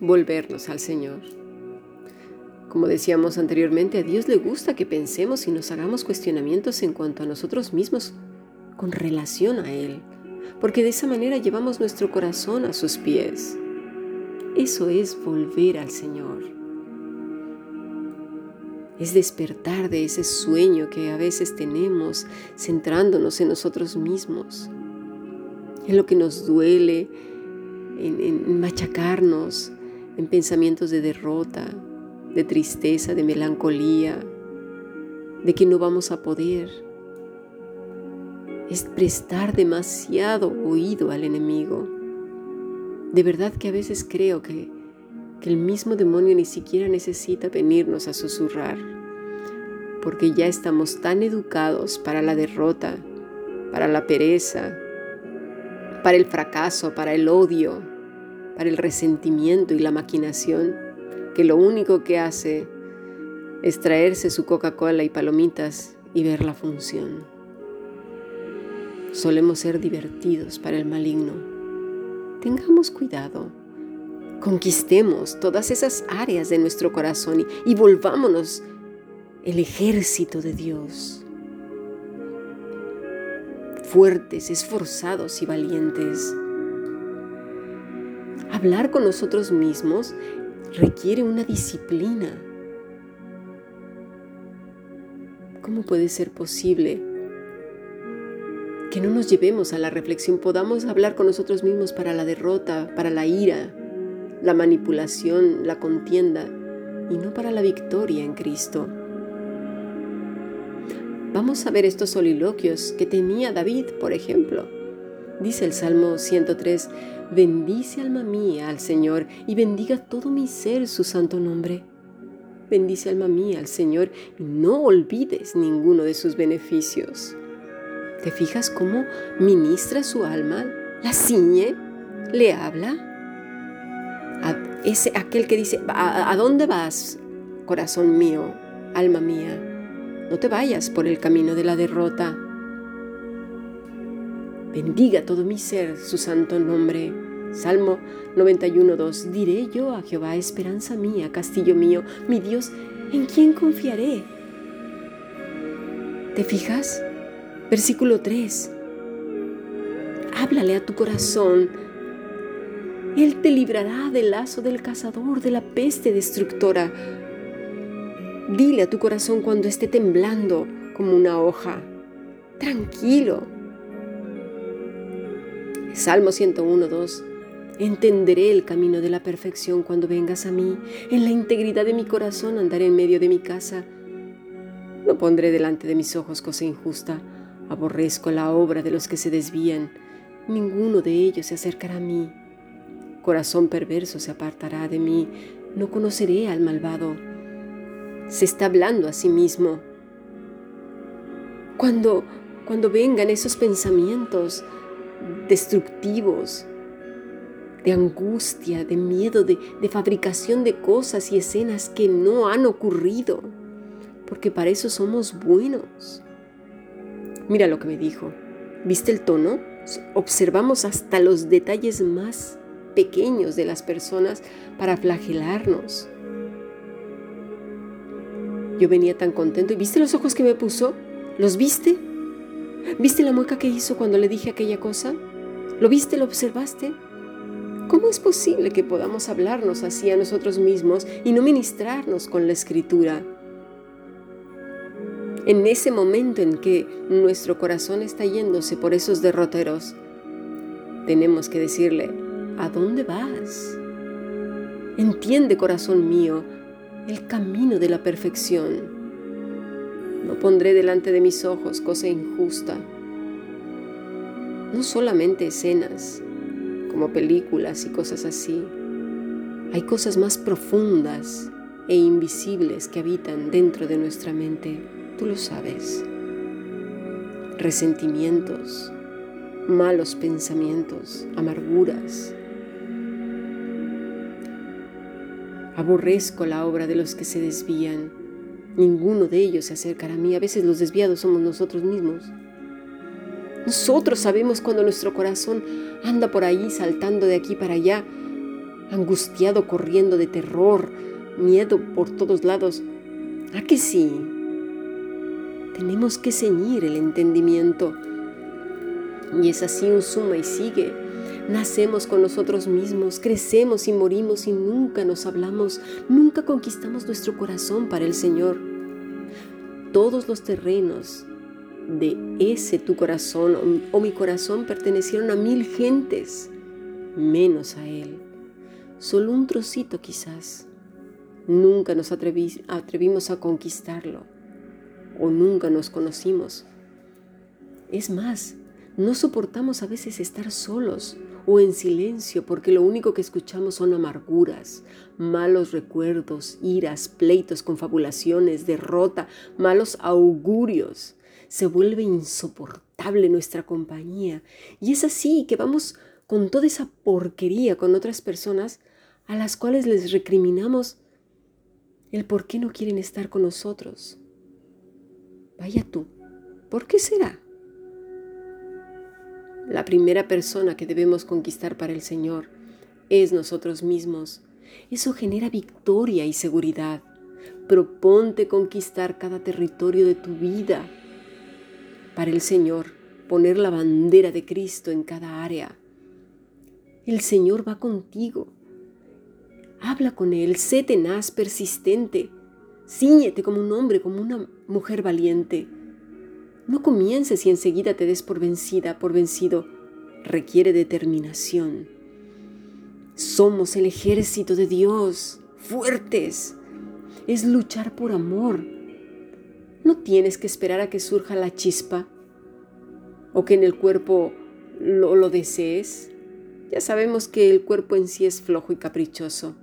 volvernos al Señor. Como decíamos anteriormente, a Dios le gusta que pensemos y nos hagamos cuestionamientos en cuanto a nosotros mismos con relación a Él, porque de esa manera llevamos nuestro corazón a sus pies. Eso es volver al Señor. Es despertar de ese sueño que a veces tenemos centrándonos en nosotros mismos, en lo que nos duele, en, en machacarnos, en pensamientos de derrota, de tristeza, de melancolía, de que no vamos a poder. Es prestar demasiado oído al enemigo. De verdad que a veces creo que, que el mismo demonio ni siquiera necesita venirnos a susurrar, porque ya estamos tan educados para la derrota, para la pereza, para el fracaso, para el odio, para el resentimiento y la maquinación que lo único que hace es traerse su Coca-Cola y palomitas y ver la función. Solemos ser divertidos para el maligno. Tengamos cuidado. Conquistemos todas esas áreas de nuestro corazón y, volvámonos el ejército de Dios. Fuertes, esforzados y valientes. Hablar con nosotros mismos requiere una disciplina. ¿Cómo puede ser posible que no nos llevemos a la reflexión, podamos hablar con nosotros mismos para la derrota, para la ira, la manipulación, la contienda, y no para la victoria en Cristo? Vamos a ver estos soliloquios que tenía David, por ejemplo. Dice el Salmo 103, Bendice alma mía al Señor y bendiga todo mi ser su santo nombre. Bendice alma mía al Señor y no olvides ninguno de sus beneficios. ¿Te fijas cómo ministra su alma? ¿La ciñe? ¿Le habla? Ese, aquel que dice, ¿a, ¿a dónde vas, corazón mío, alma mía? No te vayas por el camino de la derrota Bendiga todo mi ser su santo nombre. Salmo 91.2. Diré yo a Jehová, esperanza mía, castillo mío, mi Dios, ¿en quién confiaré? ¿Te fijas? Versículo 3. Háblale a tu corazón. Él te librará del lazo del cazador, de la peste destructora. Dile a tu corazón cuando esté temblando como una hoja. Tranquilo Salmo 101, 2. Entenderé el camino de la perfección cuando vengas a mí. En la integridad de mi corazón andaré en medio de mi casa. No pondré delante de mis ojos cosa injusta. Aborrezco la obra de los que se desvían. Ninguno de ellos se acercará a mí. Corazón perverso se apartará de mí. No conoceré al malvado. Se está hablando a sí mismo. Cuando, cuando vengan esos pensamientos, destructivos, de angustia, de miedo, de, fabricación de cosas y escenas que no han ocurrido, porque para eso somos buenos. Mira lo que me dijo. ¿Viste el tono? Observamos hasta los detalles más pequeños de las personas para flagelarnos. Yo venía tan contento. ¿Y viste los ojos que me puso? ¿Los viste? ¿Viste la mueca que hizo cuando le dije aquella cosa? ¿Lo viste, lo observaste? ¿Cómo es posible que podamos hablarnos así a nosotros mismos y no ministrarnos con la escritura? En ese momento en que nuestro corazón está yéndose por esos derroteros, tenemos que decirle, ¿a dónde vas? Entiende, corazón mío, el camino de la perfección no pondré delante de mis ojos cosa injusta. No solamente escenas, como películas y cosas así. Hay cosas más profundas e invisibles que habitan dentro de nuestra mente. Tú lo sabes. Resentimientos, malos pensamientos, amarguras. Aborrezco la obra de los que se desvían Ninguno de ellos se acercará a mí. A veces los desviados somos nosotros mismos. Nosotros sabemos cuando nuestro corazón anda por ahí saltando de aquí para allá, angustiado corriendo de terror, miedo por todos lados. ¿A que sí? Tenemos que ceñir el entendimiento. Y es así un suma y sigue. Nacemos con nosotros mismos, crecemos y morimos y nunca nos hablamos, nunca conquistamos nuestro corazón para el Señor. Todos los terrenos de ese tu corazón o mi corazón pertenecieron a mil gentes, menos a Él. Solo un trocito quizás. Nunca nos atrevimos a conquistarlo o nunca nos conocimos. Es más, no soportamos a veces estar solos o en silencio porque lo único que escuchamos son amarguras, malos recuerdos, iras, pleitos, confabulaciones, derrota, malos augurios. Se vuelve insoportable nuestra compañía y es así que vamos con toda esa porquería con otras personas a las cuales les recriminamos el por qué no quieren estar con nosotros. Vaya tú, ¿por qué será? La primera persona que debemos conquistar para el Señor es nosotros mismos. Eso genera victoria y seguridad. Proponte conquistar cada territorio de tu vida. Para el Señor, poner la bandera de Cristo en cada área. El Señor va contigo. Habla con Él, sé tenaz, persistente. Cíñete como un hombre, como una mujer valiente. No comiences y enseguida te des por vencida, por vencido. Requiere determinación. Somos el ejército de Dios, fuertes. Es luchar por amor. No tienes que esperar a que surja la chispa o que en el cuerpo lo, lo desees. Ya sabemos que el cuerpo en sí es flojo y caprichoso.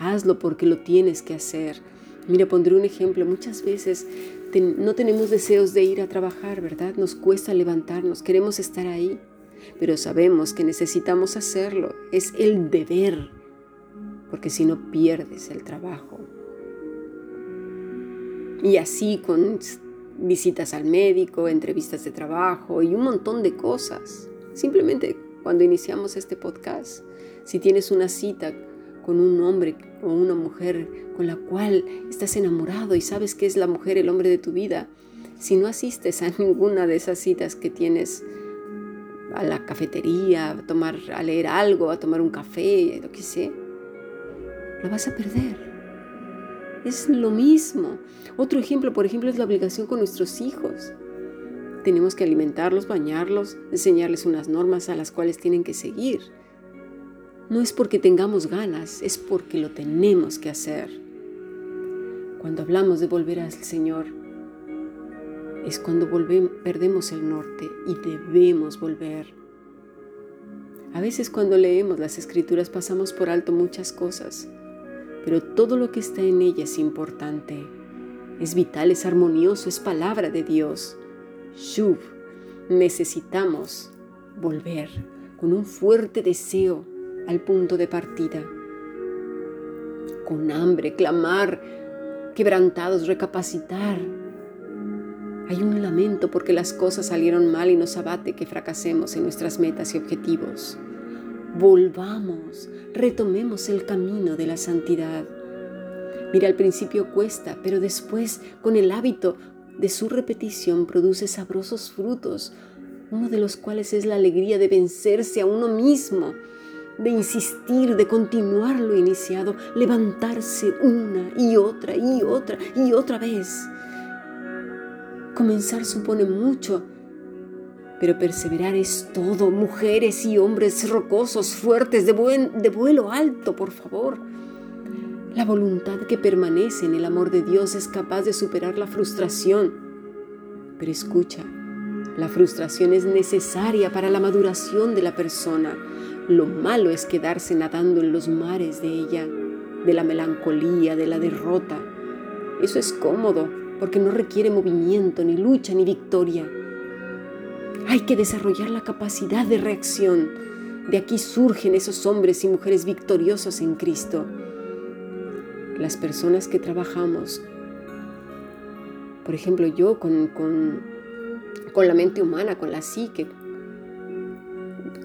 Hazlo porque lo tienes que hacer. Mira, pondré un ejemplo. Muchas veces no tenemos deseos de ir a trabajar, ¿verdad? Nos cuesta levantarnos, queremos estar ahí, pero sabemos que necesitamos hacerlo. Es el deber, porque si no pierdes el trabajo. Y así con visitas al médico, entrevistas de trabajo y un montón de cosas. Simplemente cuando iniciamos este podcast, si tienes una cita con un hombre o una mujer con la cual estás enamorado y sabes que es la mujer, el hombre de tu vida, si no asistes a ninguna de esas citas que tienes a la cafetería, a tomar, a leer algo, a tomar un café, lo que sea, lo vas a perder. Es lo mismo. Otro ejemplo, por ejemplo, es la obligación con nuestros hijos. Tenemos que alimentarlos, bañarlos, enseñarles unas normas a las cuales tienen que seguir. No es porque tengamos ganas, es porque lo tenemos que hacer. Cuando hablamos de volver al Señor, es cuando volvemos, perdemos el norte y debemos volver. A veces cuando leemos las escrituras pasamos por alto muchas cosas, pero todo lo que está en ella es importante. Es vital, es armonioso, es palabra de Dios. Shuv, necesitamos volver con un fuerte deseo al punto de partida. Con hambre, clamar, quebrantados, recapacitar. Hay un lamento porque las cosas salieron mal y nos abate que fracasemos en nuestras metas y objetivos. Volvamos, retomemos el camino de la santidad. Mira, al principio cuesta, pero después, con el hábito de su repetición, produce sabrosos frutos, uno de los cuales es la alegría de vencerse a uno mismo de insistir, de continuar lo iniciado, levantarse una y otra y otra y otra vez. Comenzar supone mucho, pero perseverar es todo, mujeres y hombres rocosos, fuertes, de, vuelo alto, por favor. La voluntad que permanece en el amor de Dios es capaz de superar la frustración. Pero escucha, la frustración es necesaria para la maduración de la persona. Lo malo es quedarse nadando en los mares de ella, de la melancolía, de la derrota. Eso es cómodo porque no requiere movimiento, ni lucha, ni victoria. Hay que desarrollar la capacidad de reacción. De aquí surgen esos hombres y mujeres victoriosos en Cristo. Las personas que trabajamos, por ejemplo yo con, con, con la mente humana, con la psique,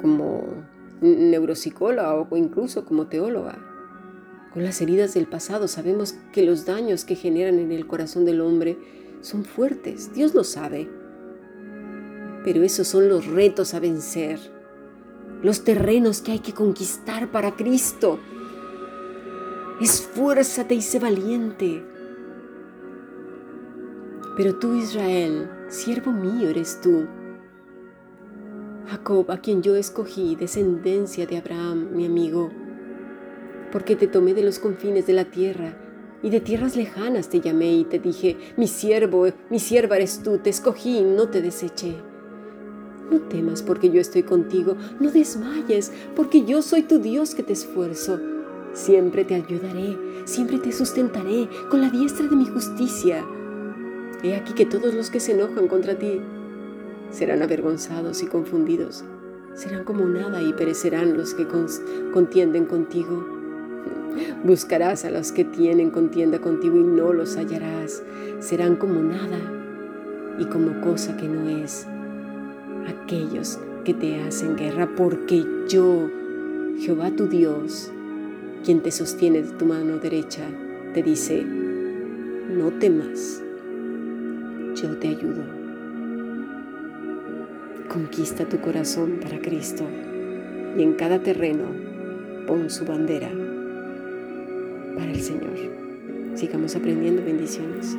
como neuropsicóloga o incluso como teóloga. Con las heridas del pasado sabemos que los daños que generan en el corazón del hombre son fuertes. Dios lo sabe. Pero esos son los retos a vencer, los terrenos que hay que conquistar para Cristo. Esfuérzate y sé valiente. Pero tú, Israel, siervo mío eres tú. Jacob, a quien yo escogí, descendencia de Abraham, mi amigo, porque te tomé de los confines de la tierra y de tierras lejanas te llamé y te dije, mi siervo, mi sierva eres tú, te escogí y no te deseché. No temas porque yo estoy contigo, no desmayes porque yo soy tu Dios que te esfuerzo. Siempre te ayudaré, siempre te sustentaré con la diestra de mi justicia. He aquí que todos los que se enojan contra ti serán avergonzados y confundidos. Serán como nada y perecerán los que contienden contigo. Buscarás a los que tienen contienda contigo y no los hallarás. Serán como nada y como cosa que no es. Aquellos que te hacen guerra, porque yo, Jehová tu Dios, quien te sostiene de tu mano derecha, te dice, no temas, yo te ayudo. Conquista tu corazón para Cristo y en cada terreno pon su bandera para el Señor. Sigamos aprendiendo bendiciones.